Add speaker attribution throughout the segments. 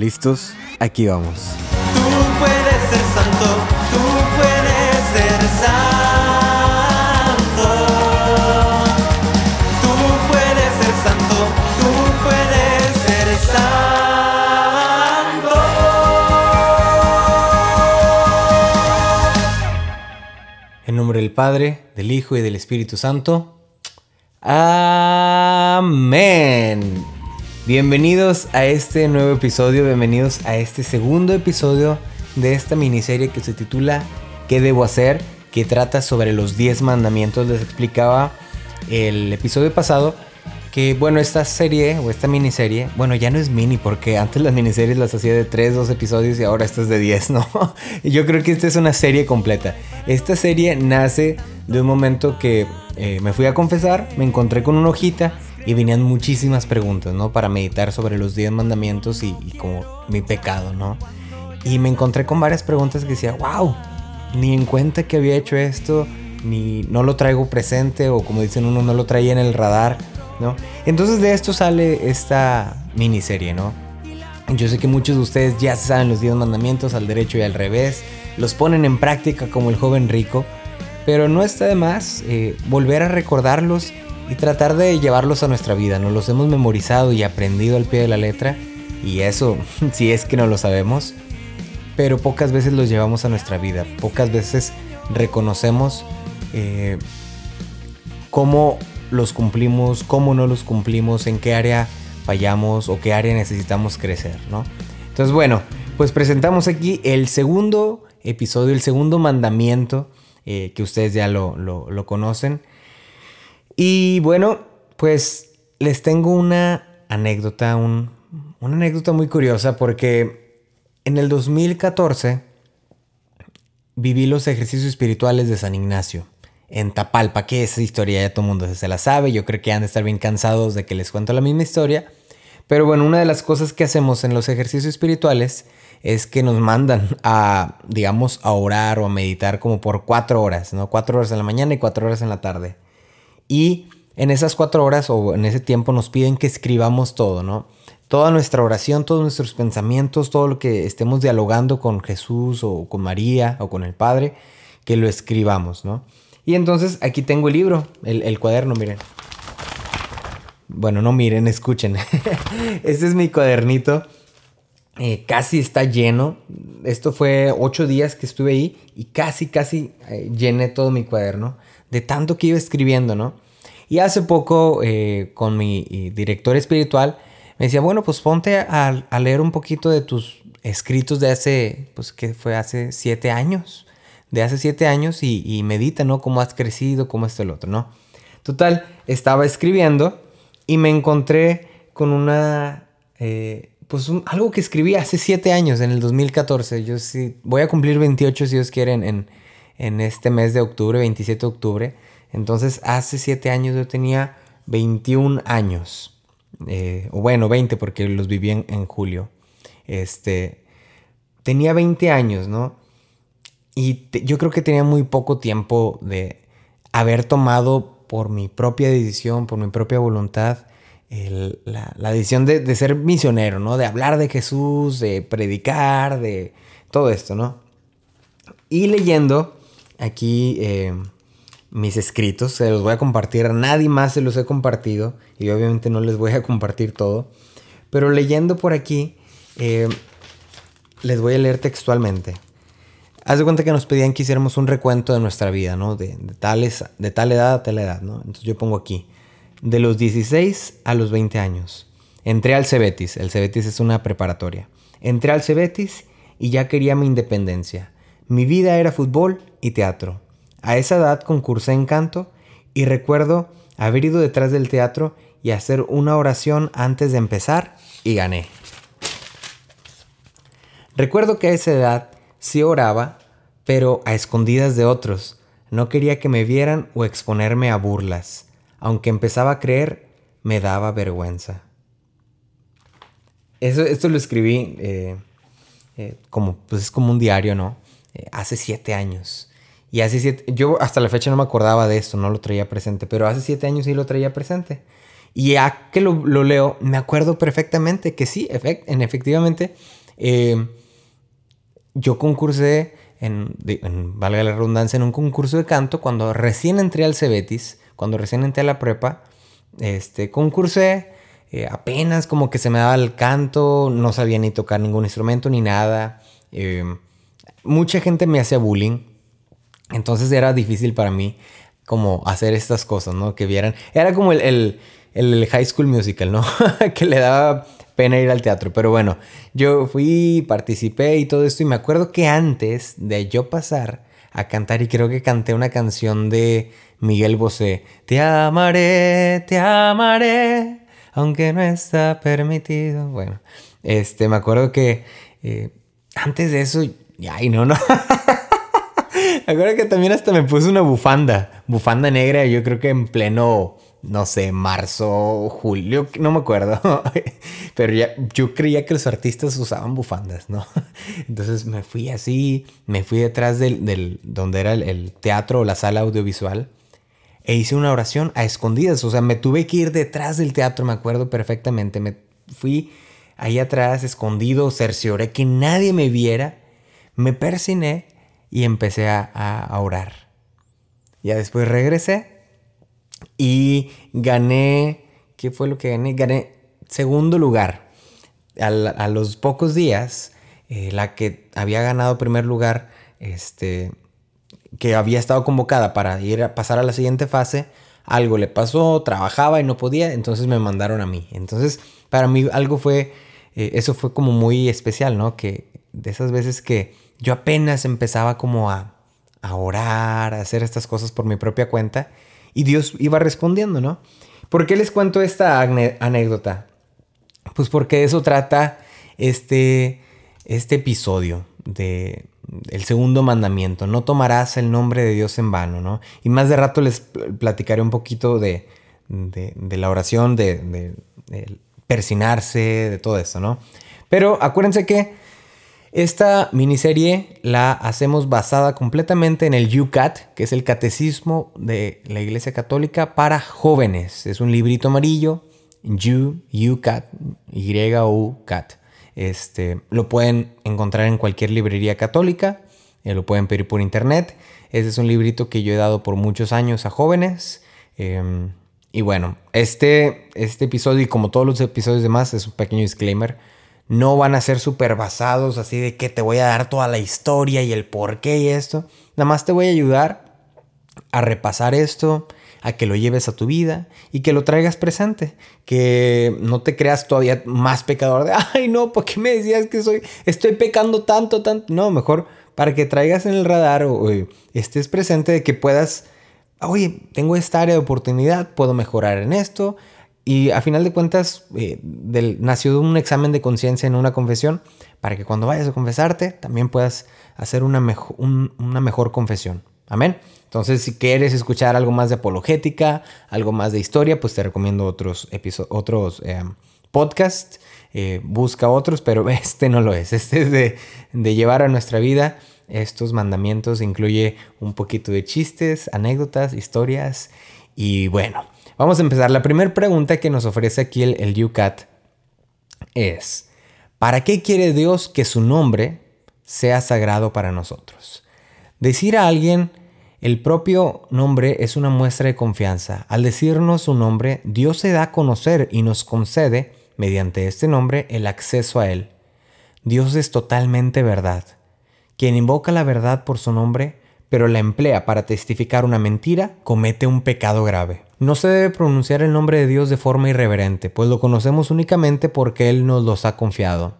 Speaker 1: ¿Listos? Aquí vamos.
Speaker 2: Tú puedes ser santo, tú puedes ser santo. Tú puedes ser santo, tú puedes ser santo.
Speaker 1: En nombre del Padre, del Hijo y del Espíritu Santo. Amén. Bienvenidos a este nuevo episodio, bienvenidos a este segundo episodio de esta miniserie que se titula ¿Qué debo hacer? que trata sobre los 10 mandamientos. Les explicaba el episodio pasado que bueno, esta serie o esta miniserie, bueno, ya no es mini porque antes las miniseries las hacía de 3, 2 episodios y ahora esta es de 10, ¿no? Yo creo que esta es una serie completa. Esta serie nace de un momento que eh, me fui a confesar, me encontré con una hojita y venían muchísimas preguntas, ¿no? Para meditar sobre los 10 mandamientos y, y como mi pecado, ¿no? Y me encontré con varias preguntas que decía, wow, ni en cuenta que había hecho esto, ni no lo traigo presente o como dicen uno, no lo traía en el radar, ¿no? Entonces de esto sale esta miniserie, ¿no? Yo sé que muchos de ustedes ya saben los 10 mandamientos al derecho y al revés, los ponen en práctica como el joven rico, pero no está de más eh, volver a recordarlos y tratar de llevarlos a nuestra vida. Nos los hemos memorizado y aprendido al pie de la letra, y eso, si es que no lo sabemos, pero pocas veces los llevamos a nuestra vida, pocas veces reconocemos eh, cómo los cumplimos, cómo no los cumplimos, en qué área fallamos o qué área necesitamos crecer, ¿no? Entonces, bueno, pues presentamos aquí el segundo episodio, el segundo mandamiento, eh, que ustedes ya lo, lo, lo conocen. Y bueno, pues les tengo una anécdota, un, una anécdota muy curiosa porque en el 2014 viví los ejercicios espirituales de San Ignacio en Tapalpa, que esa historia ya todo el mundo se la sabe, yo creo que han de estar bien cansados de que les cuento la misma historia, pero bueno, una de las cosas que hacemos en los ejercicios espirituales es que nos mandan a, digamos, a orar o a meditar como por cuatro horas, ¿no? Cuatro horas en la mañana y cuatro horas en la tarde. Y en esas cuatro horas o en ese tiempo nos piden que escribamos todo, ¿no? Toda nuestra oración, todos nuestros pensamientos, todo lo que estemos dialogando con Jesús o con María o con el Padre, que lo escribamos, ¿no? Y entonces aquí tengo el libro, el, cuaderno, miren. Bueno, no miren, escuchen. este es mi cuadernito. Eh, casi está lleno. Esto fue ocho días que estuve ahí y casi, casi eh, llené todo mi cuaderno de tanto que iba escribiendo, ¿no? Y hace poco eh, con mi eh, director espiritual me decía, bueno, pues ponte a, leer un poquito de tus escritos de hace, pues que fue hace siete años, de hace siete años y, medita, ¿no? Cómo has crecido, cómo esto el otro, ¿no? Total, estaba escribiendo y me encontré con una, eh, pues algo que escribí hace siete años, en el 2014. Yo sí, voy a cumplir 28 si Dios quiere en este mes de octubre, 27 de octubre. Entonces, hace siete años yo tenía 21 años. Eh, o bueno, 20 porque los viví en, en, julio. Este, tenía 20 años, ¿no? Y yo creo que tenía muy poco tiempo de haber tomado por mi propia decisión, por mi propia voluntad, la, la, decisión de, de, ser misionero, ¿no? De hablar de Jesús, de predicar, de todo esto, ¿no? Y leyendo aquí eh, mis escritos, se los voy a compartir, nadie más se los he compartido y obviamente no les voy a compartir todo, pero leyendo por aquí, eh, les voy a leer textualmente. Haz de cuenta que nos pedían que hiciéramos un recuento de nuestra vida, ¿no? De, de, tales, de tal edad a tal edad, ¿no? Entonces yo pongo aquí, de los 16 a los 20 años. Entré al Cebetis, el Cebetis es una preparatoria. Entré al Cebetis y ya quería mi independencia. Mi vida era fútbol y teatro. A esa edad concursé en canto y recuerdo haber ido detrás del teatro y hacer una oración antes de empezar y gané. Recuerdo que a esa edad sí oraba, pero a escondidas de otros. No quería que me vieran o exponerme a burlas. Aunque empezaba a creer, me daba vergüenza. Eso, esto lo escribí eh, eh, como, pues es como un diario, ¿no? Eh, hace siete años. Y hace siete, yo hasta la fecha no me acordaba de esto, no lo traía presente, pero hace siete años sí lo traía presente. Y ya que lo, lo leo, me acuerdo perfectamente que sí, en efectivamente, eh, yo concursé, en, en, valga la redundancia, en un concurso de canto cuando recién entré al Cebetis, cuando recién entré a la prepa, este, concursé, eh, apenas como que se me daba el canto, no sabía ni tocar ningún instrumento ni nada. Mucha gente me hacía bullying, entonces era difícil para mí como hacer estas cosas, ¿no? Que vieran. Era como el, el, el High School Musical, ¿no? que le daba pena ir al teatro. Pero bueno, yo fui, participé y todo esto. Y me acuerdo que antes de yo pasar a cantar, y creo que canté una canción de Miguel Bosé, Te amaré, te amaré, aunque no está permitido. Bueno, este, me acuerdo que eh, antes de eso, ay, no, no. me acuerdo que también hasta me puse una bufanda, bufanda negra, yo creo que en pleno no sé, marzo, julio, no me acuerdo. Pero ya, yo creía que los artistas usaban bufandas, ¿no? Entonces me fui así, me fui detrás del, del donde era el, el, teatro o la sala audiovisual e hice una oración a escondidas. O sea, me tuve que ir detrás del teatro, me acuerdo perfectamente. Me fui ahí atrás, escondido, cercioré que nadie me viera, me persiné y empecé a, orar. Ya después regresé y gané, ¿qué fue lo que gané? Gané segundo lugar. A, a los pocos días, eh, la que había ganado primer lugar, este, que había estado convocada para ir a pasar a la siguiente fase, algo le pasó, trabajaba y no podía, entonces me mandaron a mí. Entonces, para mí algo fue, eh, eso fue como muy especial, ¿no? Que de esas veces que yo apenas empezaba como a, a orar, a hacer estas cosas por mi propia cuenta, y Dios iba respondiendo, ¿no? ¿Por qué les cuento esta anécdota? Pues porque de eso trata este, este episodio de el segundo mandamiento. No tomarás el nombre de Dios en vano, ¿no? Y más de rato les platicaré un poquito de, de, la oración, de, de, de persinarse, de todo eso, ¿no? Pero acuérdense que esta miniserie la hacemos basada completamente en el UCAT, que es el Catecismo de la Iglesia Católica para jóvenes. Es un librito amarillo, U, UCAT, Y-U-CAT. Este, lo pueden encontrar en cualquier librería católica, eh, lo pueden pedir por internet. Este es un librito que yo he dado por muchos años a jóvenes. Eh, y bueno, este, este episodio y como todos los episodios demás es un pequeño disclaimer no van a ser súper basados así de que te voy a dar toda la historia y el por qué y esto. Nada más te voy a ayudar a repasar esto, a que lo lleves a tu vida y que lo traigas presente. Que no te creas todavía más pecador de, ay no, ¿por qué me decías que soy, estoy pecando tanto, tanto? No, mejor para que traigas en el radar o, o estés presente de que puedas, oye, tengo esta área de oportunidad, puedo mejorar en esto, y a final de cuentas, eh, nació de un examen de conciencia en una confesión para que cuando vayas a confesarte también puedas hacer una mejor confesión. Amén. Entonces, si quieres escuchar algo más de apologética, algo más de historia, pues te recomiendo otros, otros eh, podcasts. Eh, busca otros, pero este no lo es. Este es de, de llevar a nuestra vida estos mandamientos. Incluye un poquito de chistes, anécdotas, historias. Y bueno, Vamos a empezar. La primera pregunta que nos ofrece aquí el, el es, ¿para qué quiere Dios que su nombre sea sagrado para nosotros? Decir a alguien el propio nombre es una muestra de confianza. Al decirnos su nombre, Dios se da a conocer y nos concede, mediante este nombre, el acceso a Él. Dios es totalmente verdad. Quien invoca la verdad por su nombre, pero la emplea para testificar una mentira, comete un pecado grave. No se debe pronunciar el nombre de Dios de forma irreverente, pues lo conocemos únicamente porque Él nos los ha confiado.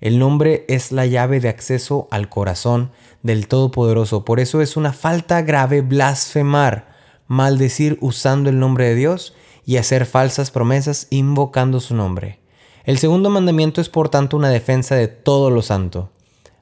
Speaker 1: El nombre es la llave de acceso al corazón del Todopoderoso, por eso es una falta grave blasfemar, maldecir usando el nombre de Dios y hacer falsas promesas invocando su nombre. El segundo mandamiento es por tanto una defensa de todo lo santo,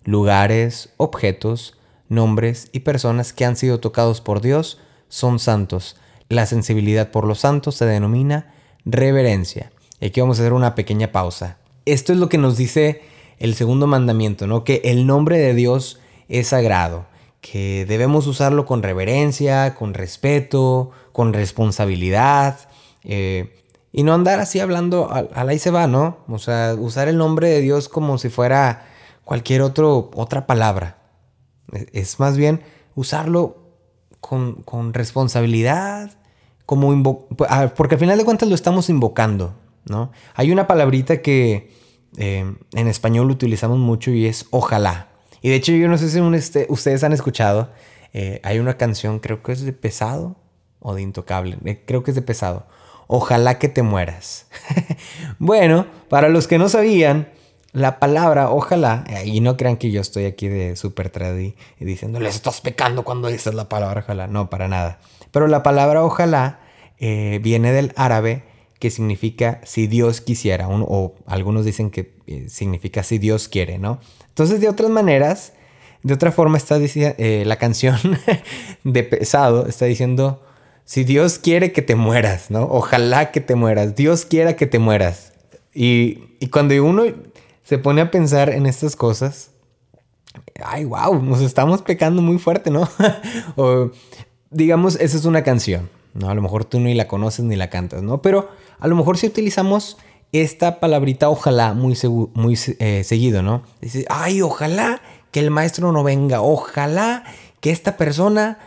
Speaker 1: lugares, objetos, nombres y personas que han sido tocados por Dios son santos, la sensibilidad por los santos se denomina reverencia. Y aquí vamos a hacer una pequeña pausa. Esto es lo que nos dice el segundo mandamiento, ¿no? Que el nombre de Dios es sagrado, que debemos usarlo con reverencia, con respeto, con responsabilidad. Eh, Y no andar así hablando al, al ahí se va, ¿no? O sea, usar el nombre de Dios como si fuera cualquier otro, otra palabra. Es, es más bien usarlo con, con responsabilidad, como ah, porque al final de cuentas lo estamos invocando, ¿no? Hay una palabrita que eh, en español utilizamos mucho y es ojalá. Y de hecho yo no sé si este- ustedes han escuchado, eh, hay una canción, creo que es de Pesado o de Intocable, eh, creo que es de Pesado. Ojalá que te mueras. bueno, para los que no sabían, la palabra ojalá, eh, y no crean que yo estoy aquí de super tradi y diciéndoles estás pecando cuando dices la palabra ojalá, no, para nada. Pero la palabra ojalá eh, viene del árabe que significa si Dios quisiera, o algunos dicen que eh, significa si Dios quiere, ¿no? Entonces, de otras maneras, de otra forma está diciendo, la canción de pesado está diciendo, si Dios quiere que te mueras, ¿no? Ojalá que te mueras, Dios quiera que te mueras. Y cuando uno se pone a pensar en estas cosas, ay, wow, nos estamos pecando muy fuerte, ¿no? o digamos, esa es una canción, ¿no? A lo mejor tú ni la conoces ni la cantas, ¿no? Pero a lo mejor si utilizamos esta palabrita ojalá muy, muy eh, seguido, ¿no? Dice, ay, ojalá que el maestro no venga, ojalá que esta persona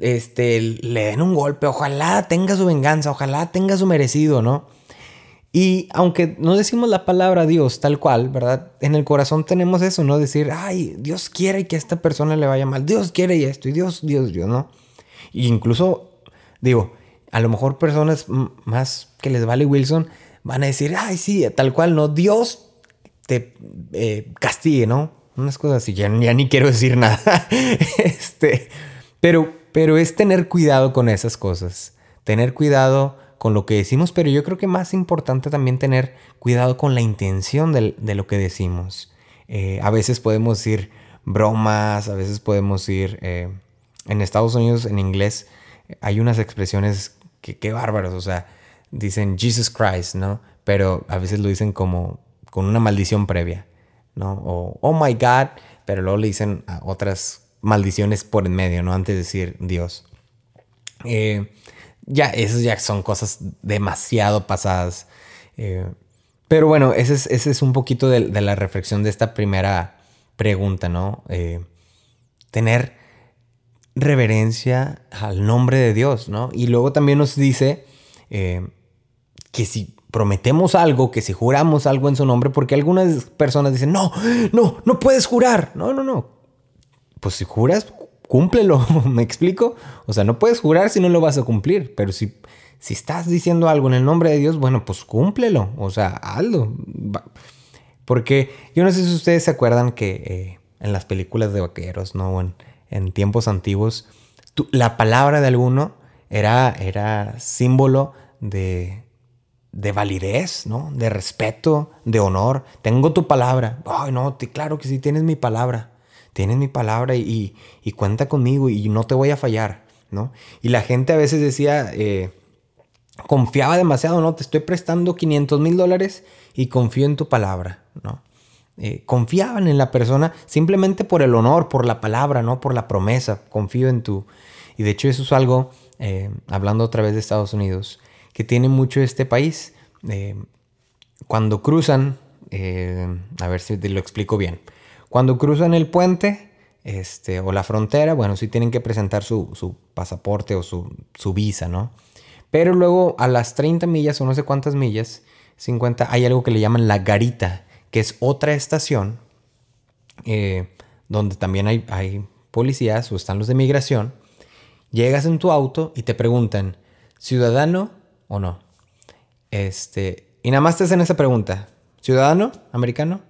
Speaker 1: este, le den un golpe, ojalá tenga su venganza, ojalá tenga su merecido, ¿no? Y aunque no decimos la palabra Dios tal cual, ¿verdad? En el corazón tenemos eso, ¿no? Decir, ay, Dios quiere que a esta persona le vaya mal, Dios quiere esto, y Dios, Dios, Dios, ¿no? Y incluso, digo, a lo mejor personas más que les vale Wilson van a decir, ay, sí, tal cual, ¿no? Dios te eh, castigue, ¿no? Unas cosas así, ya, ya ni quiero decir nada. este, pero, pero es tener cuidado con esas cosas, tener cuidado con lo que decimos, pero yo creo que más importante también tener cuidado con la intención de, lo que decimos. Eh, a veces podemos decir bromas, a veces podemos ir, eh, en Estados Unidos, en inglés, hay unas expresiones que, qué bárbaras, o sea, dicen Jesus Christ, ¿no? Pero a veces lo dicen como con una maldición previa, ¿no? O oh my God, pero luego le dicen a otras maldiciones por en medio, ¿no? Antes de decir Dios. Eh, ya, esas ya son cosas demasiado pasadas. Eh, pero bueno, ese es, ese es un poquito de, la reflexión de esta primera pregunta, ¿no? Eh, tener reverencia al nombre de Dios, ¿no? Y luego también nos dice eh, que si prometemos algo, que si juramos algo en su nombre, porque algunas personas dicen, no, no, no puedes jurar. No, no, no. Pues si juras, cúmplelo, ¿me explico? O sea, no puedes jurar si no lo vas a cumplir, pero si, si estás diciendo algo en el nombre de Dios, bueno, pues cúmplelo, o sea, hazlo. Porque yo no sé si ustedes se acuerdan que eh, en las películas de vaqueros, ¿no? En, en tiempos antiguos, la palabra de alguno era, era símbolo de, de validez, ¿no? De respeto, de honor. Tengo tu palabra. Ay, no, te- claro que sí, tienes mi palabra. Tienes mi palabra y, cuenta conmigo y no te voy a fallar, ¿no? Y la gente a veces decía, eh, confiaba demasiado, ¿no? Te estoy prestando 500 mil dólares y confío en tu palabra, ¿no? Eh, confiaban en la persona simplemente por el honor, por la palabra, ¿no? Por la promesa. Confío en tu... Y de hecho eso es algo, eh, hablando otra vez de Estados Unidos, que tiene mucho este país. Cuando cruzan, a ver si te lo explico bien. Cuando cruzan el puente este, o la frontera, bueno, sí tienen que presentar su, su pasaporte o su, su visa, ¿no? Pero luego a las 30 millas o no sé cuántas millas, 50, hay algo que le llaman la garita, que es otra estación eh, donde también hay, hay policías o están los de migración. Llegas en tu auto y te preguntan, ¿ciudadano o no? Este, y nada más te hacen esa pregunta, ¿ciudadano americano?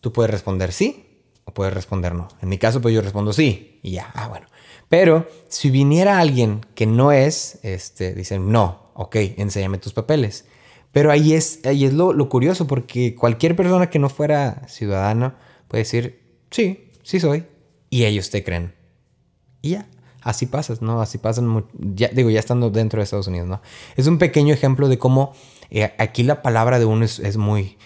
Speaker 1: Tú puedes responder sí o puedes responder no. En mi caso, pues yo respondo sí y ya, ah, bueno. Pero si viniera alguien que no es, este, dicen, no, ok, enséñame tus papeles. Pero ahí es, ahí es lo, lo curioso, porque cualquier persona que no fuera ciudadano puede decir, sí, sí soy, y ellos te creen. Y ya, así pasas, ¿no? Así pasan, ya, digo, ya estando dentro de Estados Unidos, ¿no? Es un pequeño ejemplo de cómo eh, aquí la palabra de uno es, es muy,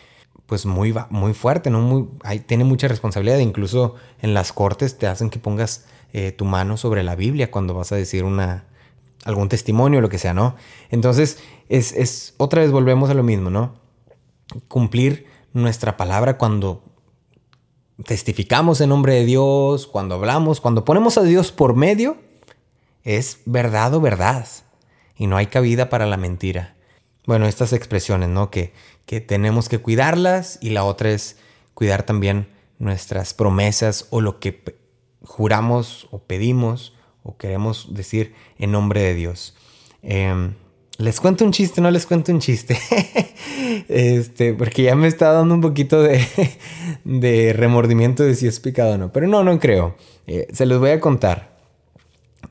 Speaker 1: pues muy, muy fuerte, ¿no? Muy, hay- tiene mucha responsabilidad, incluso en las cortes te hacen que pongas eh, tu mano sobre la Biblia cuando vas a decir una, algún testimonio, lo que sea, ¿no? Entonces, es, es, otra vez volvemos a lo mismo, ¿no? Cumplir nuestra palabra cuando testificamos en nombre de Dios, cuando hablamos, cuando ponemos a Dios por medio, es verdad o verdad. Y no hay cabida para la mentira. Bueno, estas expresiones, ¿no? Que, que tenemos que cuidarlas y la otra es cuidar también nuestras promesas o lo que juramos o pedimos o queremos decir en nombre de Dios. Em, les cuento un chiste, no les cuento un chiste. este, porque ya me está dando un poquito de, de remordimiento de si es picado o no. Pero no, no creo. Eh, se los voy a contar.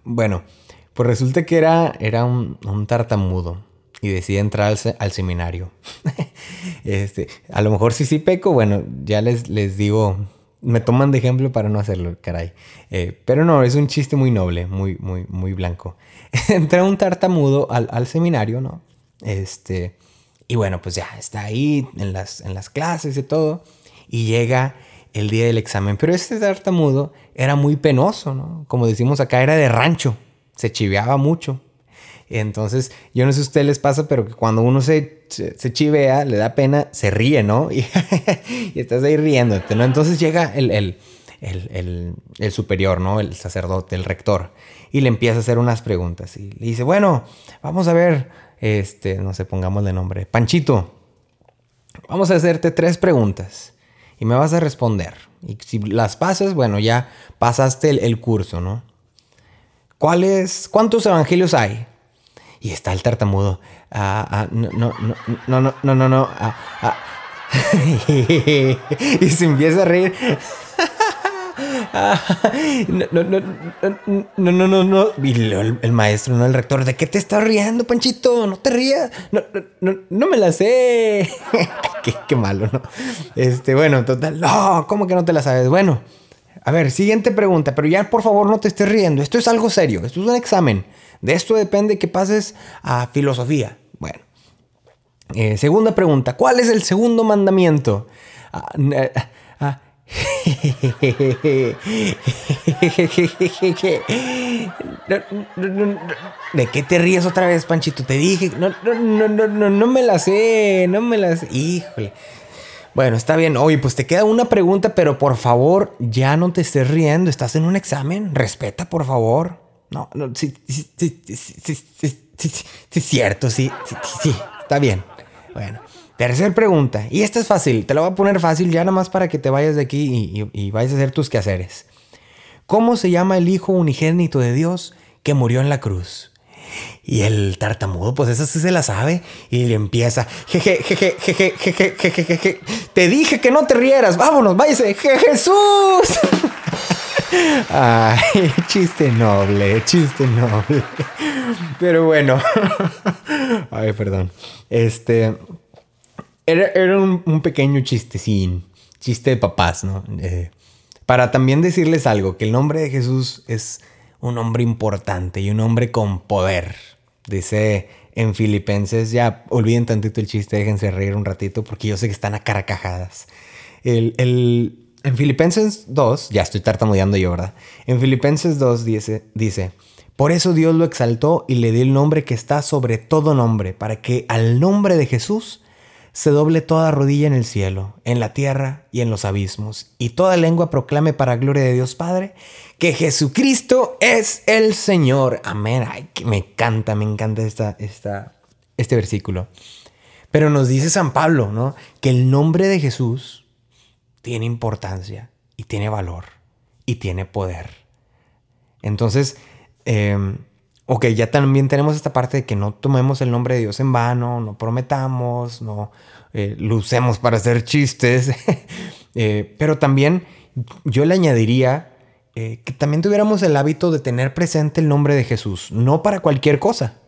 Speaker 1: Bueno, pues resulta que era, era un, tartamudo y decide entrar al, seminario. este, a lo mejor si sí peco, bueno, ya les, les digo me toman de ejemplo para no hacerlo, caray. Eh, pero no, es un chiste muy noble, muy, muy, muy blanco. Entra un tartamudo al, seminario, ¿no? Este, y bueno, pues ya está ahí en las, en las clases y todo. Y llega el día del examen. Pero este tartamudo era muy penoso, ¿no? Como decimos acá, era de rancho. Se chiveaba mucho. Entonces, yo no sé si a ustedes les pasa, pero que cuando uno se, se, chivea, le da pena, se ríe, ¿no? Y, estás ahí riéndote, ¿no? Entonces llega el, el, el, el, superior, ¿no? El sacerdote, el rector, y le empieza a hacer unas preguntas. Y le dice, bueno, vamos a ver, este, no sé, pongámosle nombre, Panchito, vamos a hacerte tres preguntas y me vas a responder. Y si las pasas, bueno, ya pasaste el, curso, ¿no? ¿Cuáles, cuántos evangelios hay? y está el tartamudo. Ah, ah, no, no, no, no, no, no, no. Ah, y se empieza a reír. no, no, no, no, no, no. Y el, maestro, no el rector, ¿de qué te estás riendo, Panchito? No te rías. No, no, no me la sé. qué, qué malo, ¿no? Este, bueno, total. No, ¿cómo que no te la sabes? Bueno a ver, siguiente pregunta, pero ya por favor no te estés riendo. Esto es algo serio, esto es un examen. De esto depende que pases a filosofía. Bueno. Eh, segunda pregunta. ¿Cuál es el segundo mandamiento? Ah, eh, ah. ¿De qué te ríes otra vez, Panchito? Te dije, no, no, no, no, no me la sé, no me la sé. Híjole. Bueno, está bien. Oye, pues te queda una pregunta, pero por favor, ya no te estés riendo. Estás en un examen. Respeta, por favor. No, no, sí, sí, sí, sí, sí, sí, sí, sí, cierto, sí, sí, está bien. Bueno, tercera pregunta. Y esta es fácil. Te la voy a poner fácil ya nada más para que te vayas de aquí y vayas a hacer tus quehaceres. ¿Cómo se llama el Hijo unigénito de Dios que murió en la cruz? Y el tartamudo, pues esa sí se la sabe. Y le empieza. Jeje, jeje, jeje, jeje, jeje, jeje. Te dije que no te rieras. Vámonos, váyase. Jesús. Ay, chiste noble, chiste noble. Pero bueno. Ay, perdón. Este. Era, un, pequeño chistecín. Chiste de papás, ¿no? Eh, para también decirles algo: que el nombre de Jesús es un hombre importante y un hombre con poder. Dice en Filipenses, ya olviden tantito el chiste, déjense reír un ratito porque yo sé que están a carcajadas. El, el, en Filipenses 2, ya estoy tartamudeando yo, ¿verdad? En Filipenses 2 dice, dice, por eso Dios lo exaltó y le dio el nombre que está sobre todo nombre, para que al nombre de Jesús se doble toda rodilla en el cielo, en la tierra y en los abismos, y toda lengua proclame para gloria de Dios Padre que Jesucristo es el Señor. Amén. Ay, que me encanta, me encanta esta, esta, este versículo. Pero nos dice San Pablo, ¿no? Que el nombre de Jesús tiene importancia y tiene valor y tiene poder. Entonces, eh, ok, ya también tenemos esta parte de que no tomemos el nombre de Dios en vano, no prometamos, no eh, lo usemos para hacer chistes, eh, pero también yo le añadiría eh, que también tuviéramos el hábito de tener presente el nombre de Jesús, no para cualquier cosa,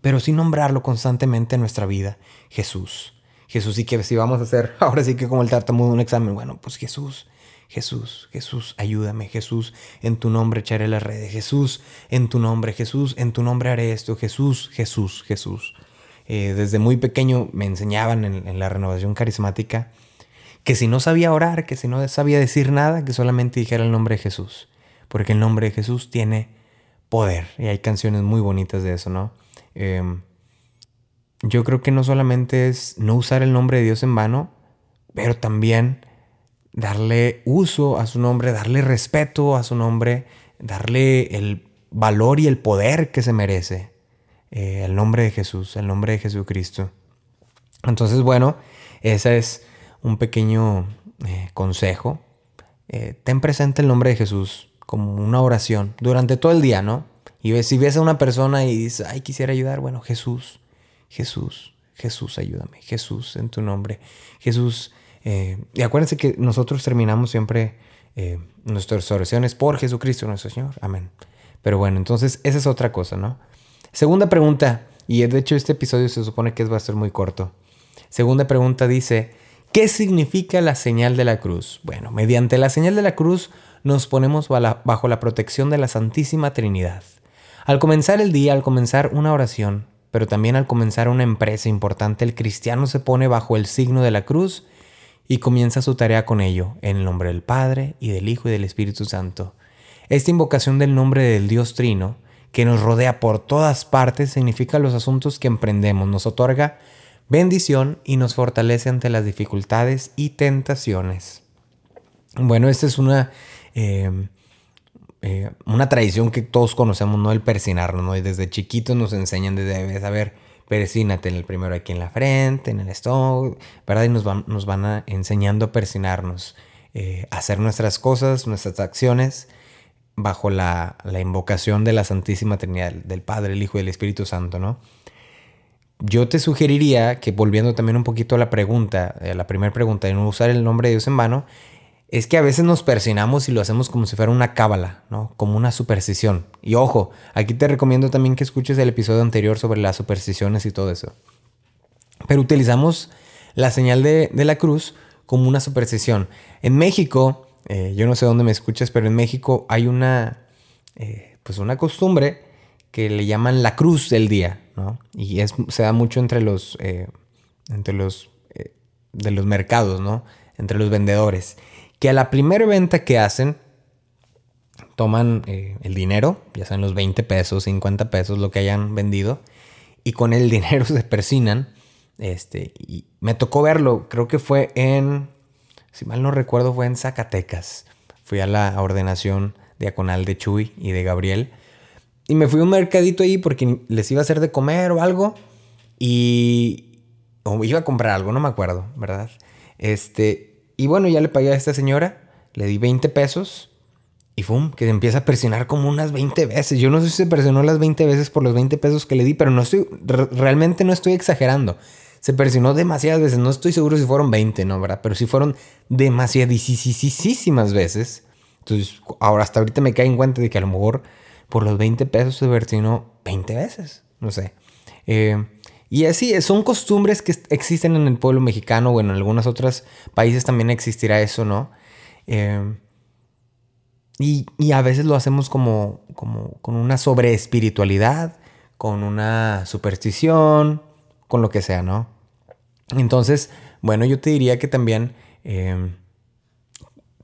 Speaker 1: pero sí nombrarlo constantemente en nuestra vida, Jesús. Jesús, sí que si vamos a hacer, ahora sí que como el tartamudo un examen, bueno, pues Jesús, Jesús, Jesús, ayúdame, Jesús, en tu nombre echaré las redes, Jesús, en tu nombre, Jesús, en tu nombre haré esto, Jesús, Jesús, Jesús. Eh, desde muy pequeño me enseñaban en, la renovación carismática que si no sabía orar, que si no sabía decir nada, que solamente dijera el nombre de Jesús, porque el nombre de Jesús tiene poder. Y hay canciones muy bonitas de eso, ¿no? Em, yo creo que no solamente es no usar el nombre de Dios en vano, pero también darle uso a su nombre, darle respeto a su nombre, darle el valor y el poder que se merece. Eh, el nombre de Jesús, el nombre de Jesucristo. Entonces, bueno, ese es un pequeño eh, consejo. Eh, ten presente el nombre de Jesús como una oración durante todo el día, ¿no? Y si ves a una persona y dices, ay, quisiera ayudar, bueno, Jesús, Jesús, Jesús, ayúdame, Jesús, en tu nombre. Jesús, y acuérdense que nosotros terminamos siempre nuestras oraciones por Jesucristo nuestro Señor. Amén. Pero bueno, entonces esa es otra cosa, ¿no? Segunda pregunta, y de hecho este episodio se supone que va a ser muy corto. Segunda pregunta dice, ¿qué significa la señal de la cruz? Bueno, mediante la señal de la cruz nos ponemos bajo la protección de la Santísima Trinidad. Al comenzar el día, al comenzar una oración, pero también al comenzar una empresa importante, el cristiano se pone bajo el signo de la cruz y comienza su tarea con ello, en el nombre del Padre y del Hijo y del Espíritu Santo. Esta invocación del nombre del Dios Trino que nos rodea por todas partes significa los asuntos que emprendemos, nos otorga bendición y nos fortalece ante las dificultades y tentaciones. Bueno, esta es una, em, eh, una tradición que todos conocemos, ¿no? El persinarnos, ¿no? Y desde chiquitos nos enseñan desde, a ver, persínate en el primero aquí en la frente, en el estómago, ¿verdad? Y nos van, nos van enseñando a persinarnos, eh, hacer nuestras cosas, nuestras acciones bajo la, invocación de la Santísima Trinidad, del Padre, el Hijo y el Espíritu Santo, ¿no? Yo te sugeriría que volviendo también un poquito a la pregunta, a la primera pregunta de no usar el nombre de Dios en vano, es que a veces nos persinamos y lo hacemos como si fuera una cábala, ¿no? Como una superstición. Y ojo, aquí te recomiendo también que escuches el episodio anterior sobre las supersticiones y todo eso. Pero utilizamos la señal de, la cruz como una superstición. En México, eh, yo no sé dónde me escuchas, pero en México hay una, eh, pues una costumbre que le llaman la cruz del día, ¿no? Y se da mucho entre los, eh, entre los, de los mercados, ¿no? Entre los vendedores. Que a la primera venta que hacen, toman el dinero, ya sean los 20 pesos, 50 pesos, lo que hayan vendido, y con el dinero se persinan. Este, y me tocó verlo, creo que fue en si mal no recuerdo, fue en Zacatecas. Fui a la ordenación diaconal de Chuy y de Gabriel. Y me fui a un mercadito ahí porque les iba a hacer de comer o algo. Y. O iba a comprar algo, no me acuerdo, ¿verdad? Este. Y bueno, ya le pagué a esta señora. Le di 20 pesos. Y ¡fum! Que se empieza a presionar como unas 20 veces. Yo no sé si se presionó las 20 veces por los 20 pesos que le di, pero no estoy. Realmente no estoy exagerando se persinó demasiadas veces. No estoy seguro si fueron 20, ¿no? ¿Verdad? Pero sí fueron demasiadísimas veces. Entonces, ahora hasta ahorita me cae en cuenta de que a lo mejor por los 20 pesos se persinó 20 veces. No sé. Eh, y así, son costumbres que existen en el pueblo mexicano. Bueno, en algunos otros países también existirá eso, ¿no? Eh, y, y, a veces lo hacemos como, como con una sobreespiritualidad, con una superstición, con lo que sea, ¿no? Entonces, bueno, yo te diría que también em,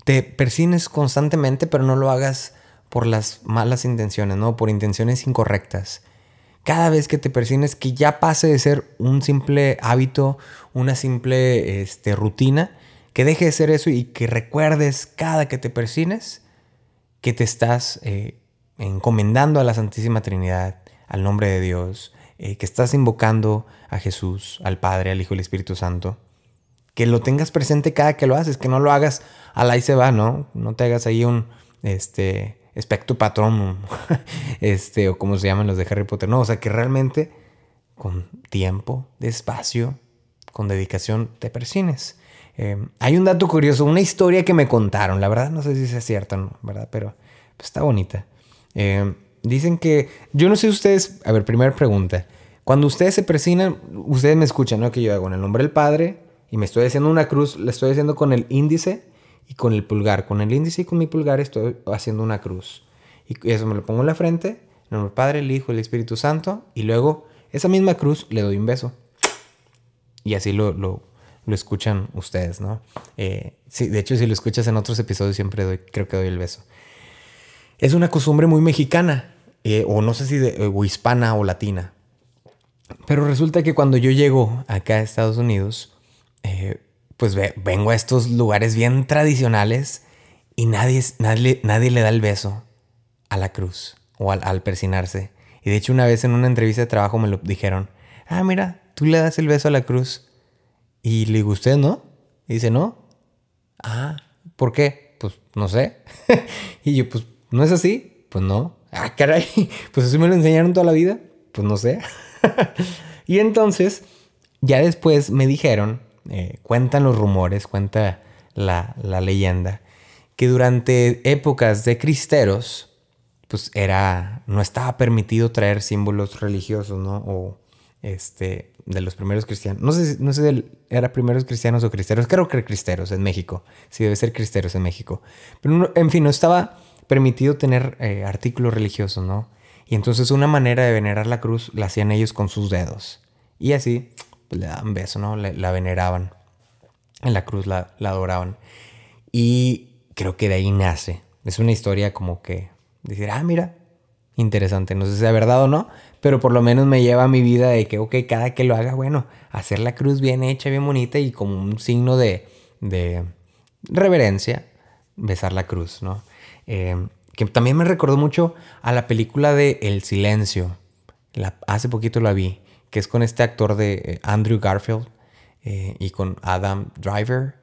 Speaker 1: te persines constantemente, pero no lo hagas por las malas intenciones, ¿no? Por intenciones incorrectas. Cada vez que te persines, que ya pase de ser un simple hábito, una simple este, rutina, que deje de ser eso y que recuerdes cada que te persines que te estás eh, encomendando a la Santísima Trinidad, al nombre de Dios, eh, que estás invocando a Jesús, al Padre, al Hijo y al Espíritu Santo. Que lo tengas presente cada que lo haces, que no lo hagas al ahí se va, ¿no? No te hagas ahí un este espectro patrón, este, o como se llaman los de Harry Potter. No, o sea, que realmente con tiempo, despacio, con dedicación, te persines. Em, hay un dato curioso, una historia que me contaron, la verdad no sé si es cierta, ¿no? ¿verdad? Pero pues, está bonita. Eh, Dicen que, yo no sé ustedes, a ver, primera pregunta. Cuando ustedes se presionan, ustedes me escuchan, ¿no? Que yo hago en el nombre del Padre y me estoy haciendo una cruz, le estoy haciendo con el índice y con el pulgar. Con el índice y con mi pulgar estoy haciendo una cruz. Y eso me lo pongo en la frente, en el nombre del Padre, el Hijo, el Espíritu Santo. Y luego, esa misma cruz, le doy un beso. Y así lo, lo, lo escuchan ustedes, ¿no? Eh, sí, de hecho, si lo escuchas en otros episodios, siempre doy, creo que doy el beso. Es una costumbre muy mexicana eh, o no sé si de, o hispana o latina. Pero resulta que cuando yo llego acá a Estados Unidos, eh, pues vengo a estos lugares bien tradicionales y nadie, nadie, nadie le da el beso a la cruz o al, al, persinarse. Y de hecho una vez en una entrevista de trabajo me lo dijeron, ah, mira, tú le das el beso a la cruz. Y le digo, ¿usted no? Y dice, no. Ah, ¿por qué? Pues no sé. y yo, pues, ¿no es así? Pues no. Ah, caray, pues así me lo enseñaron toda la vida. Pues no sé. y entonces, ya después me dijeron, eh, cuentan los rumores, cuenta la, leyenda, que durante épocas de cristeros, pues era, no estaba permitido traer símbolos religiosos, ¿no? O este, de los primeros cristianos. No sé, no sé si era primeros cristianos o cristeros. Creo que cristeros en México. Sí, debe ser cristeros en México. Pero, en fin, no estaba permitido tener eh, artículos religiosos, ¿no? Y entonces una manera de venerar la cruz la hacían ellos con sus dedos. Y así, le daban beso, ¿no? la veneraban. En la cruz la, adoraban. Y creo que de ahí nace. Es una historia como que decir, ah, mira, interesante. No sé si es verdad o no, pero por lo menos me lleva a mi vida de que, ok, cada que lo haga, bueno, hacer la cruz bien hecha, bien bonita y como un signo de, de reverencia, besar la cruz, ¿no? Eh, que también me recordó mucho a la película de El Silencio. La, hace poquito la vi, que es con este actor de eh, Andrew Garfield eh, y con Adam Driver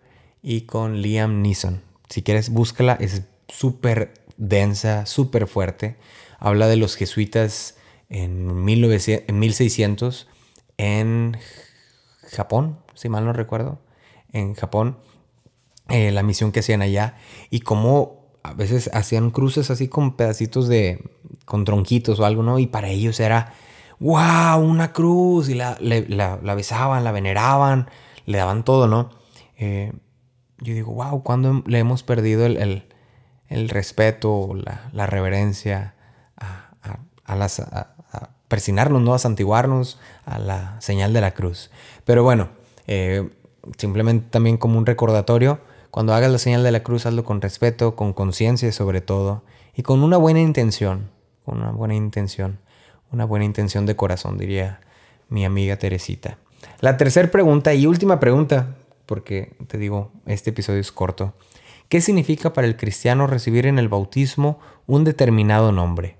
Speaker 1: y con Liam Neeson. Si quieres, búscala, es súper densa, súper fuerte. Habla de los jesuitas en, 1600 en Japón, si mal no recuerdo, en Japón, eh, la misión que hacían allá y cómo a veces hacían cruces así con pedacitos de, con tronquitos o algo, ¿no? Y para ellos era, wow, una cruz y la, la, besaban, la veneraban, le daban todo, ¿no? Eh, yo digo, wow, ¿cuándo le hemos perdido el, el, respeto, la, la reverencia a, a, las, persinarnos, ¿no? A santiguarnos a la señal de la cruz. Pero bueno, eh, simplemente también como un recordatorio, cuando hagas la señal de la cruz, hazlo con respeto, con conciencia sobre todo, y con una buena intención, con una buena intención, una buena intención de corazón, diría mi amiga Teresita. La tercera pregunta y última pregunta, porque te digo, este episodio es corto. ¿Qué significa para el cristiano recibir en el bautismo un determinado nombre?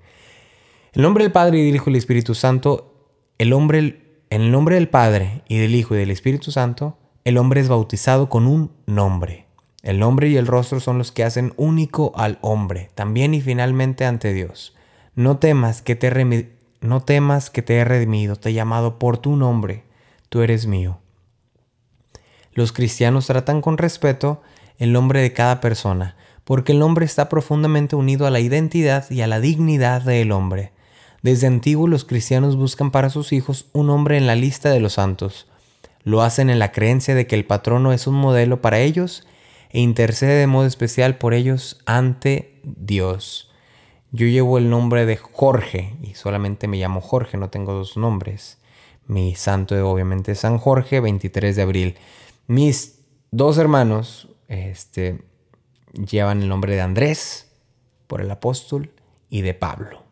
Speaker 1: El nombre del Padre y del Hijo y del Espíritu Santo, el hombre, en el nombre del Padre y del Hijo y del Espíritu Santo, el hombre es bautizado con un nombre. El nombre y el rostro son los que hacen único al hombre, también y finalmente ante Dios. No temas que te, no temas que te he redimido, te he llamado por tu nombre, tú eres mío. Los cristianos tratan con respeto el nombre de cada persona, porque el nombre está profundamente unido a la identidad y a la dignidad del hombre. Desde antiguo los cristianos buscan para sus hijos un hombre en la lista de los santos. Lo hacen en la creencia de que el patrono es un modelo para ellos e intercede de modo especial por ellos ante Dios. Yo llevo el nombre de Jorge y solamente me llamo Jorge, no tengo dos nombres. Mi santo obviamente es San Jorge, 23 de abril. Mis dos hermanos este, llevan el nombre de Andrés por el apóstol y de Pablo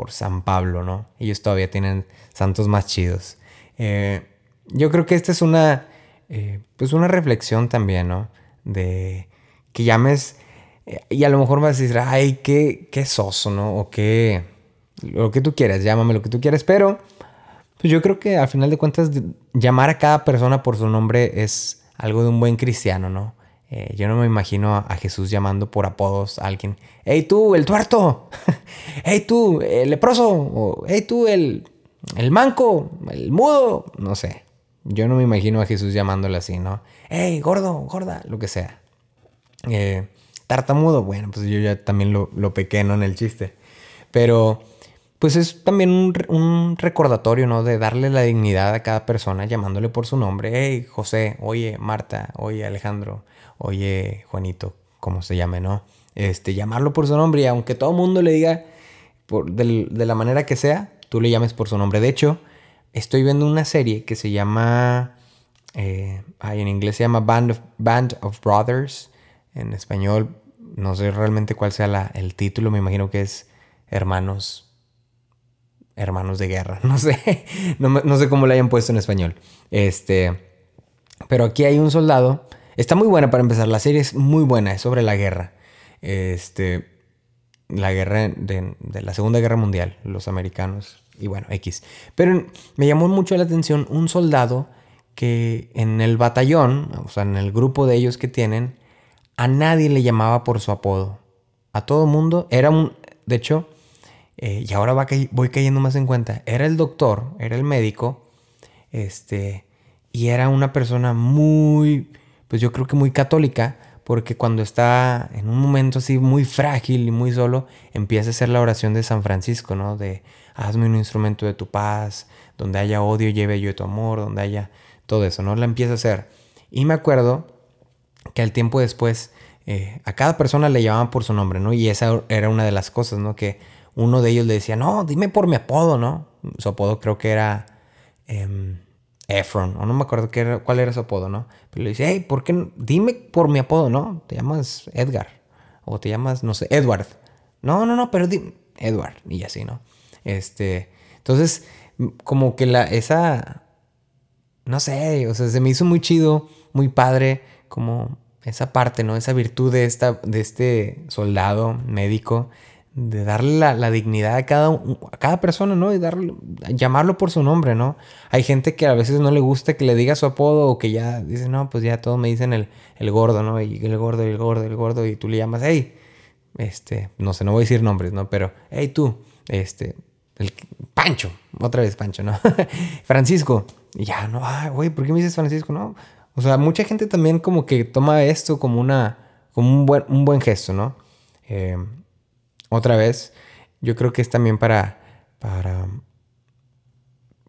Speaker 1: por San Pablo, ¿no? Ellos todavía tienen santos más chidos. Eh, yo creo que esta es una, eh, pues una reflexión también, ¿no? De que llames, y a lo mejor vas a decir, ay, qué, qué soso, ¿no? O qué, lo que tú quieras, llámame lo que tú quieras, pero pues yo creo que al final de cuentas llamar a cada persona por su nombre es algo de un buen cristiano, ¿no? Eh, yo no me imagino a, Jesús llamando por apodos a alguien. ¡Hey tú, el tuerto! ¡Hey tú, el leproso! O, ¡Hey tú, el, el manco! ¡El mudo! No sé. Yo no me imagino a Jesús llamándole así, ¿no? ¡Hey, gordo, gorda! Lo que sea. Eh, tartamudo, bueno, pues yo ya también lo, lo pequeño En el chiste. Pero, pues es también un, recordatorio, ¿no? De darle la dignidad a cada persona llamándole por su nombre. Hey, José, oye, Marta, oye, Alejandro oye, Juanito, como se llame, ¿no? Este, llamarlo por su nombre y aunque todo el mundo le diga por, de, la manera que sea, tú le llames por su nombre. De hecho, estoy viendo una serie que se llama, eh, en inglés se llama Band of Brothers, en español no sé realmente cuál sea el título, me imagino que es Hermanos hermanos de guerra. No sé, no, no sé cómo le hayan puesto en español. Este, pero aquí hay un soldado. Está muy buena para empezar. La serie es muy buena, es sobre la guerra. Este, la guerra de, de la Segunda Guerra Mundial, los americanos. Y bueno, X. Pero me llamó mucho la atención un soldado que en el batallón, o sea, en el grupo de ellos que tienen, a nadie le llamaba por su apodo. A todo mundo era un... De hecho, eh, y ahora va ca- voy cayendo más en cuenta, era el doctor, era el médico, este, y era una persona muy, pues yo creo que muy católica, porque cuando está en un momento así muy frágil y muy solo, empieza a hacer la oración de San Francisco, ¿no? De hazme un instrumento de tu paz, donde haya odio, lleve yo tu amor, donde haya todo eso, ¿no? La empieza a hacer. Y me acuerdo que al tiempo después eh, a cada persona le llamaban por su nombre, ¿no? Y esa era una de las cosas, ¿no? Que uno de ellos le decía, no, dime por mi apodo, ¿no? Su apodo creo que era em, Efron, o no me acuerdo qué era- cuál era su apodo, ¿no? Pero le dice, hey, ¿por qué? no- Dime por mi apodo, ¿no? Te llamas Edgar, o te llamas, no sé, Edward. No, no, no, pero di Edward, y así, ¿no? Este, entonces, como que la, esa, no sé, o sea, se me hizo muy chido, muy padre, como esa parte, ¿no? Esa virtud de, esta, de este soldado médico, de darle la, la dignidad a cada, a cada persona, ¿no? Y darle, llamarlo por su nombre, ¿no? Hay gente que a veces no le gusta que le diga su apodo o que ya dice, no, pues ya todos me dicen el, el gordo, ¿no? Y el gordo, el gordo, el gordo, y tú le llamas, hey, este, no sé, no voy a decir nombres, ¿no? Pero, hey, tú, este, el Pancho, otra vez Pancho, ¿no? Francisco, y ya, no, ay, güey, ¿por qué me dices Francisco? No, o sea, mucha gente también como que toma esto como una, como un buen, un buen gesto, ¿no? Eh, otra vez, yo creo que es también para, para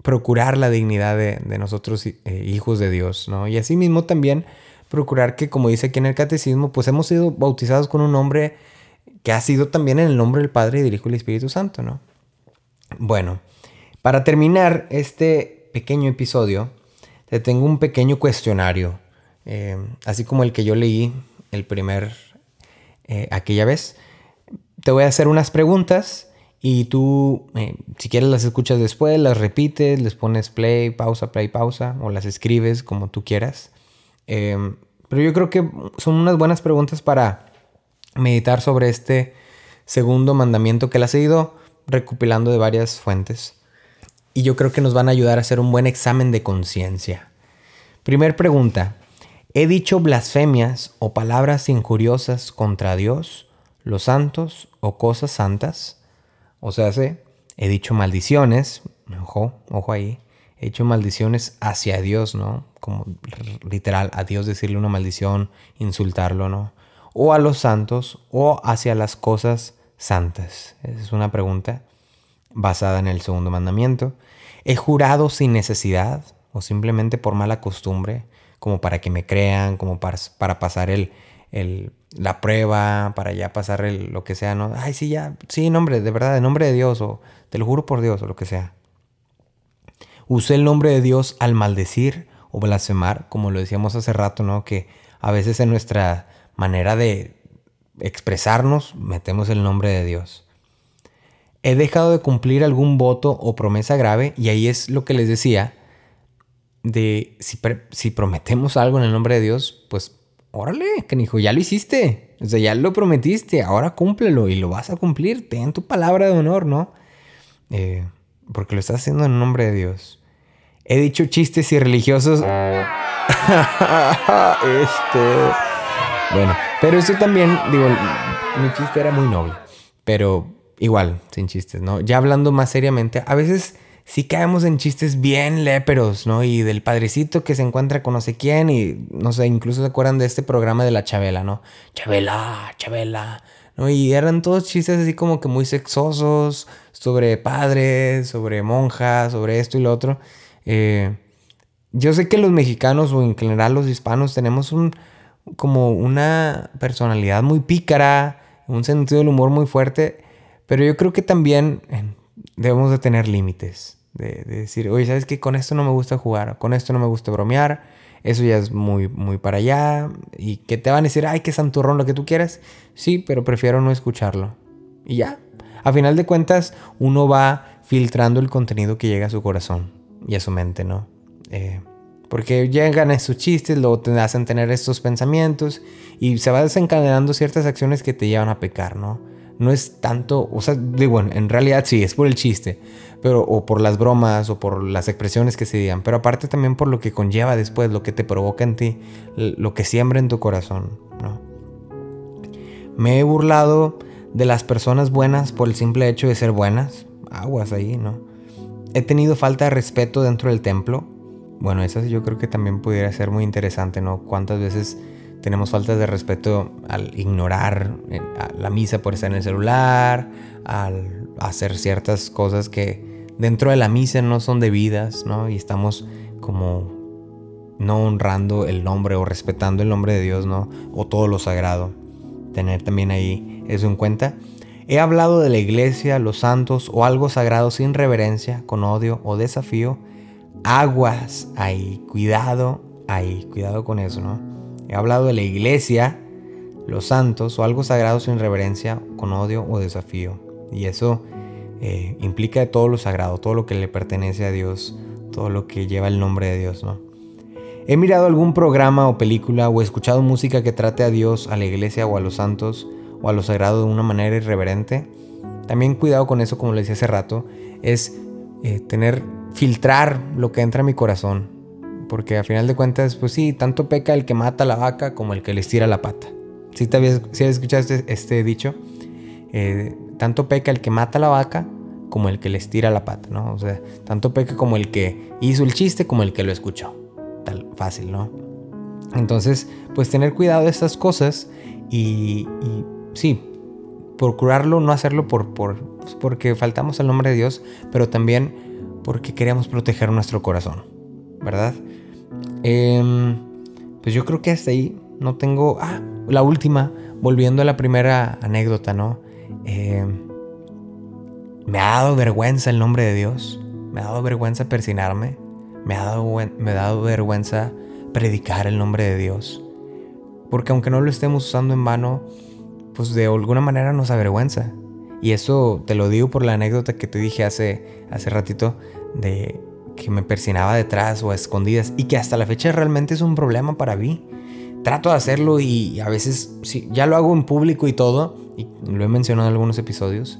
Speaker 1: procurar la dignidad de, de nosotros eh, hijos de Dios, ¿no? Y asimismo también procurar que, como dice aquí en el catecismo, pues hemos sido bautizados con un nombre que ha sido también en el nombre del Padre y del Hijo y del Espíritu Santo, ¿no? Bueno, para terminar este pequeño episodio, te tengo un pequeño cuestionario, eh, así como el que yo leí el primer, eh, aquella vez. Te voy a hacer unas preguntas y tú, eh, si quieres, las escuchas después, las repites, les pones play, pausa, play, pausa, o las escribes como tú quieras. Pero yo creo que son unas buenas preguntas para meditar sobre este segundo mandamiento que las he ido recopilando de varias fuentes. Y yo creo que nos van a ayudar a hacer un buen examen de conciencia. Primer pregunta. ¿He dicho blasfemias o palabras injuriosas contra Dios, los santos o cosas santas? O sea, sí, he dicho maldiciones, ojo, ojo ahí, he dicho maldiciones hacia Dios, ¿no? Como literal, a Dios decirle una maldición, insultarlo, ¿no? O a los santos o hacia las cosas santas. Esa es una pregunta basada en el segundo mandamiento. He jurado sin necesidad o simplemente por mala costumbre, como para que me crean, como para, para pasar el, el- la prueba, para ya pasar el- lo que sea, ¿no? Ay, sí, ya, sí, nombre, de verdad, en nombre de Dios, o te lo juro por Dios, o lo que sea. Usé el nombre de Dios al maldecir o blasfemar, como lo decíamos hace rato, ¿no? Que a veces en nuestra manera de expresarnos metemos el nombre de Dios. He dejado de cumplir algún voto o promesa grave y ahí es lo que les decía de si, si prometemos algo en el nombre de Dios, pues órale, canijo, ya lo hiciste. O sea, ya lo prometiste, ahora cúmplelo y lo vas a cumplir. Ten tu palabra de honor, ¿no? Eh, porque lo estás haciendo en nombre de Dios. He dicho chistes irreligiosos. este. Bueno, pero eso también, digo, mi chiste era muy noble. Pero igual, sin chistes, ¿no? Ya hablando más seriamente, a veces sí caemos en chistes bien léperos, ¿no? Y del padrecito que se encuentra con no sé quién y, no sé, incluso se acuerdan de este programa de la Chabela, ¿no? Chabela, Chabela, ¿no? Y eran todos chistes así como que muy sexosos, sobre padres, sobre monjas, sobre esto y lo otro. Eh, yo sé que los mexicanos o en general los hispanos tenemos un como una personalidad muy pícara, un sentido del humor muy fuerte, pero yo creo que también eh, debemos de tener límites, de, de decir, oye, ¿sabes qué? Con esto no me gusta jugar, con esto no me gusta bromear, eso ya es muy, muy para allá, y que te van a decir, ay, qué santurrón, lo que tú quieras, sí, pero prefiero no escucharlo. Y ya, a final de cuentas, uno va filtrando el contenido que llega a su corazón y a su mente, ¿no? Eh, porque llegan estos chistes, luego te hacen tener estos pensamientos y se va desencadenando ciertas acciones que te llevan a pecar, ¿no? No es tanto, o sea, digo, bueno, en realidad sí, es por el chiste, pero o por las bromas o por las expresiones que se digan, pero aparte también por lo que conlleva después, lo que te provoca en ti, lo que siembra en tu corazón, ¿no? Me he burlado de las personas buenas por el simple hecho de ser buenas, aguas ahí, ¿no? He tenido falta de respeto dentro del templo, bueno, eso yo creo que también pudiera ser muy interesante, ¿no? ¿Cuántas veces tenemos falta de respeto al ignorar eh, la misa por estar en el celular, al hacer ciertas cosas que dentro de la misa no son debidas, ¿no? Y estamos como no honrando el nombre o respetando el nombre de Dios, ¿no? O todo lo sagrado. Tener también ahí eso en cuenta. He hablado de la iglesia, los santos o algo sagrado sin reverencia, con odio o desafío aguas ahí, cuidado ahí, cuidado con eso, ¿no? He hablado de la iglesia, los santos o algo sagrado sin reverencia, con odio o desafío. Y eso eh, implica todo lo sagrado, todo lo que le pertenece a Dios, todo lo que lleva el nombre de Dios, ¿no? He mirado algún programa o película o escuchado música que trate a Dios, a la iglesia o a los santos o a lo sagrado de una manera irreverente. También cuidado con eso, como le decía hace rato, es eh, tener filtrar lo que entra a mi corazón. Porque a final de cuentas, pues sí, tanto peca el que mata a la vaca como el que le estira la pata. Si te habías, escuchado este, este, dicho, eh, tanto peca el que mata a la vaca como el que le estira la pata, ¿no? O sea, tanto peca como el que hizo el chiste como el que lo escuchó. Tal, fácil, ¿no? Entonces, pues tener cuidado de estas cosas y, y sí, procurarlo, no hacerlo por, por, pues porque faltamos al nombre de Dios, pero también porque queremos proteger nuestro corazón, ¿verdad? Em, pues yo creo que hasta ahí no tengo... Ah, la última, volviendo a la primera anécdota, ¿no? Em, me ha dado vergüenza el nombre de Dios, me ha dado vergüenza persinarme, me ha dado, me ha dado vergüenza predicar el nombre de Dios. Porque aunque no lo estemos usando en vano, pues de alguna manera nos avergüenza. Y eso te lo digo por la anécdota que te dije hace, hace ratito de que me persinaba detrás o a escondidas y que hasta la fecha realmente es un problema para mí. Trato de hacerlo y a veces sí, ya lo hago en público y todo, y lo he mencionado en algunos episodios,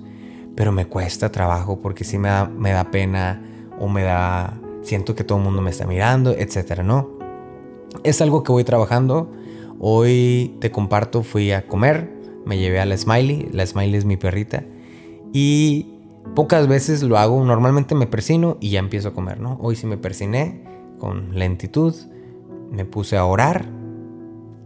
Speaker 1: pero me cuesta trabajo porque sí me da, me da pena o me da, siento que todo el mundo me está mirando, etcétera, ¿no? Es algo que voy trabajando. Hoy te comparto, fui a comer, me llevé a la Smiley, la Smiley es mi perrita, y pocas veces lo hago, normalmente me persino y ya empiezo a comer, ¿no? Hoy sí me persiné con lentitud, me puse a orar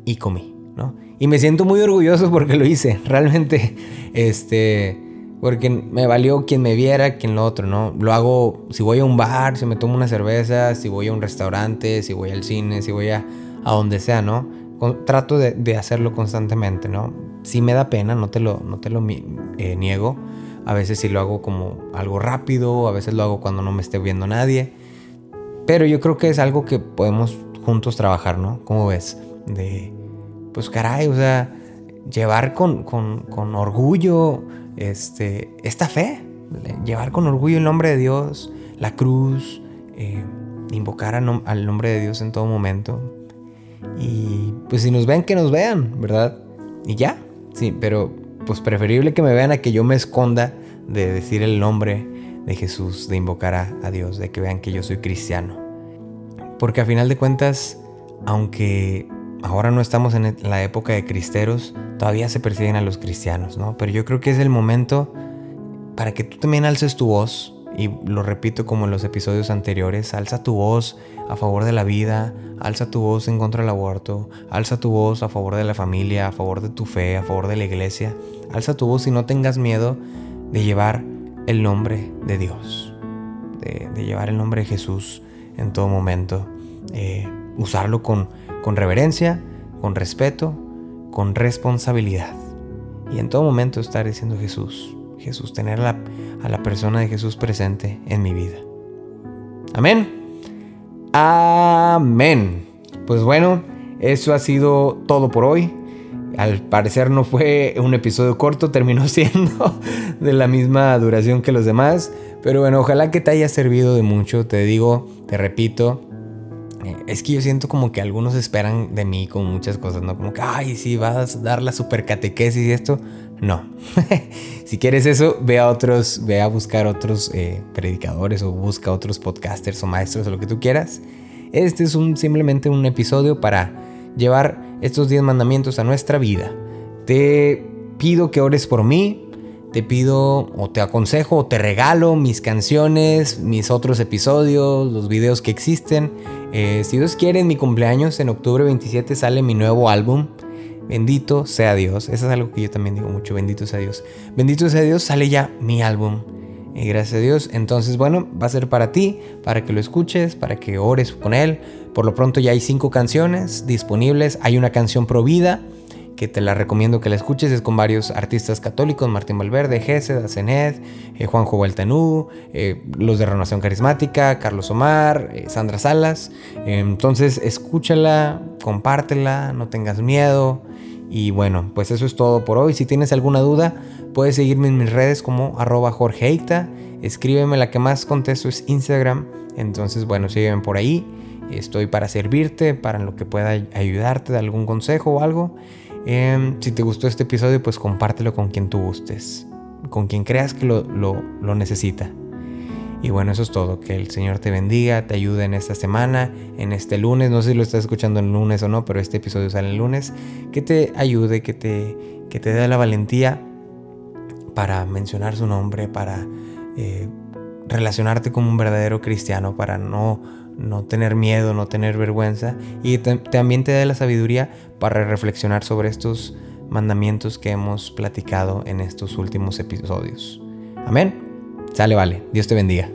Speaker 1: y comí, ¿no? Y me siento muy orgulloso porque lo hice, realmente, este, porque me valió quien me viera, quien lo otro, ¿no? Lo hago si voy a un bar, si me tomo una cerveza, si voy a un restaurante, si voy al cine, si voy a, a donde sea, ¿no? trato de, hacerlo constantemente, ¿no? Si me da pena, no te lo, no te lo eh, niego. A veces sí lo hago como algo rápido, a veces lo hago cuando no me esté viendo nadie. Pero yo creo que es algo que podemos juntos trabajar, ¿no? ¿Cómo ves? De, pues caray, o sea, llevar con, con, orgullo este, esta fe. Llevar con orgullo el nombre de Dios, la cruz, eh, invocar al nombre de Dios en todo momento. Y pues si nos ven, que nos vean, ¿verdad? Y ya, sí, pero pues preferible que me vean a que yo me esconda de decir el nombre de Jesús, de invocar a, Dios, de que vean que yo soy cristiano. Porque a final de cuentas, aunque ahora no estamos en la época de cristeros, todavía se persiguen a los cristianos, ¿no? Pero yo creo que es el momento para que tú también alces tu voz, y lo repito como en los episodios anteriores, alza tu voz a favor de la vida, alza tu voz en contra del aborto, alza tu voz a favor de la familia, a favor de tu fe, a favor de la iglesia. Alza tu voz y no tengas miedo de llevar el nombre de Dios, de, llevar el nombre de Jesús en todo momento. Eh, usarlo con, con reverencia, con respeto, con responsabilidad. Y en todo momento estar diciendo Jesús, Jesús, tener a la persona de Jesús presente en mi vida. Amén. Amén. Pues bueno, eso ha sido todo por hoy. Al parecer no fue un episodio corto, terminó siendo de la misma duración que los demás. Pero bueno, ojalá que te haya servido de mucho. Te digo, te repito, eh, es que yo siento como que algunos esperan de mí con muchas cosas, ¿no? Como que, ay, sí, vas a dar la super catequesis y esto. No. si quieres eso, ve a otros, ve a buscar otros eh, predicadores o busca otros podcasters o maestros o lo que tú quieras. Este es un, simplemente un episodio para llevar estos 10 mandamientos a nuestra vida. Te pido que ores por mí, te pido o te aconsejo o te regalo mis canciones, mis otros episodios, los videos que existen. Eh, si Dios quiere, en mi cumpleaños, en octubre 27, sale mi nuevo álbum. Bendito sea Dios. Eso es algo que yo también digo mucho. Bendito sea Dios. Bendito sea Dios, sale ya mi álbum. Y gracias a Dios. Entonces, bueno, va a ser para ti, para que lo escuches, para que ores con él. Por lo pronto ya hay cinco canciones disponibles. Hay una canción pro vida que te la recomiendo que la escuches, es con varios artistas católicos, Martín Valverde, Gesed, Asenet, eh, Juanjo Hualtanú, eh, los de Renovación Carismática, Carlos Omar, eh, Sandra Salas. entonces escúchala, compártela, no tengas miedo. Y bueno, pues eso es todo por hoy. Si tienes alguna duda, puedes seguirme en mis redes como arroba jorgeita. Escríbeme, la que más contesto es Instagram. Entonces, bueno, sígueme por ahí. Estoy para servirte, para lo que pueda ayudarte de algún consejo o algo. Em, si te gustó este episodio, pues compártelo con quien tú gustes, con quien creas que lo, lo, necesita. Y bueno, eso es todo. Que el Señor te bendiga, te ayude en esta semana, en este lunes. No sé si lo estás escuchando el lunes o no, pero este episodio sale el lunes. Que te ayude, que te, que te dé la valentía para mencionar su nombre, para eh, relacionarte como un verdadero cristiano, para no no tener miedo, no tener vergüenza y también te da la sabiduría para reflexionar sobre estos mandamientos que hemos platicado en estos últimos episodios. Amén. Sale, vale. Dios te bendiga.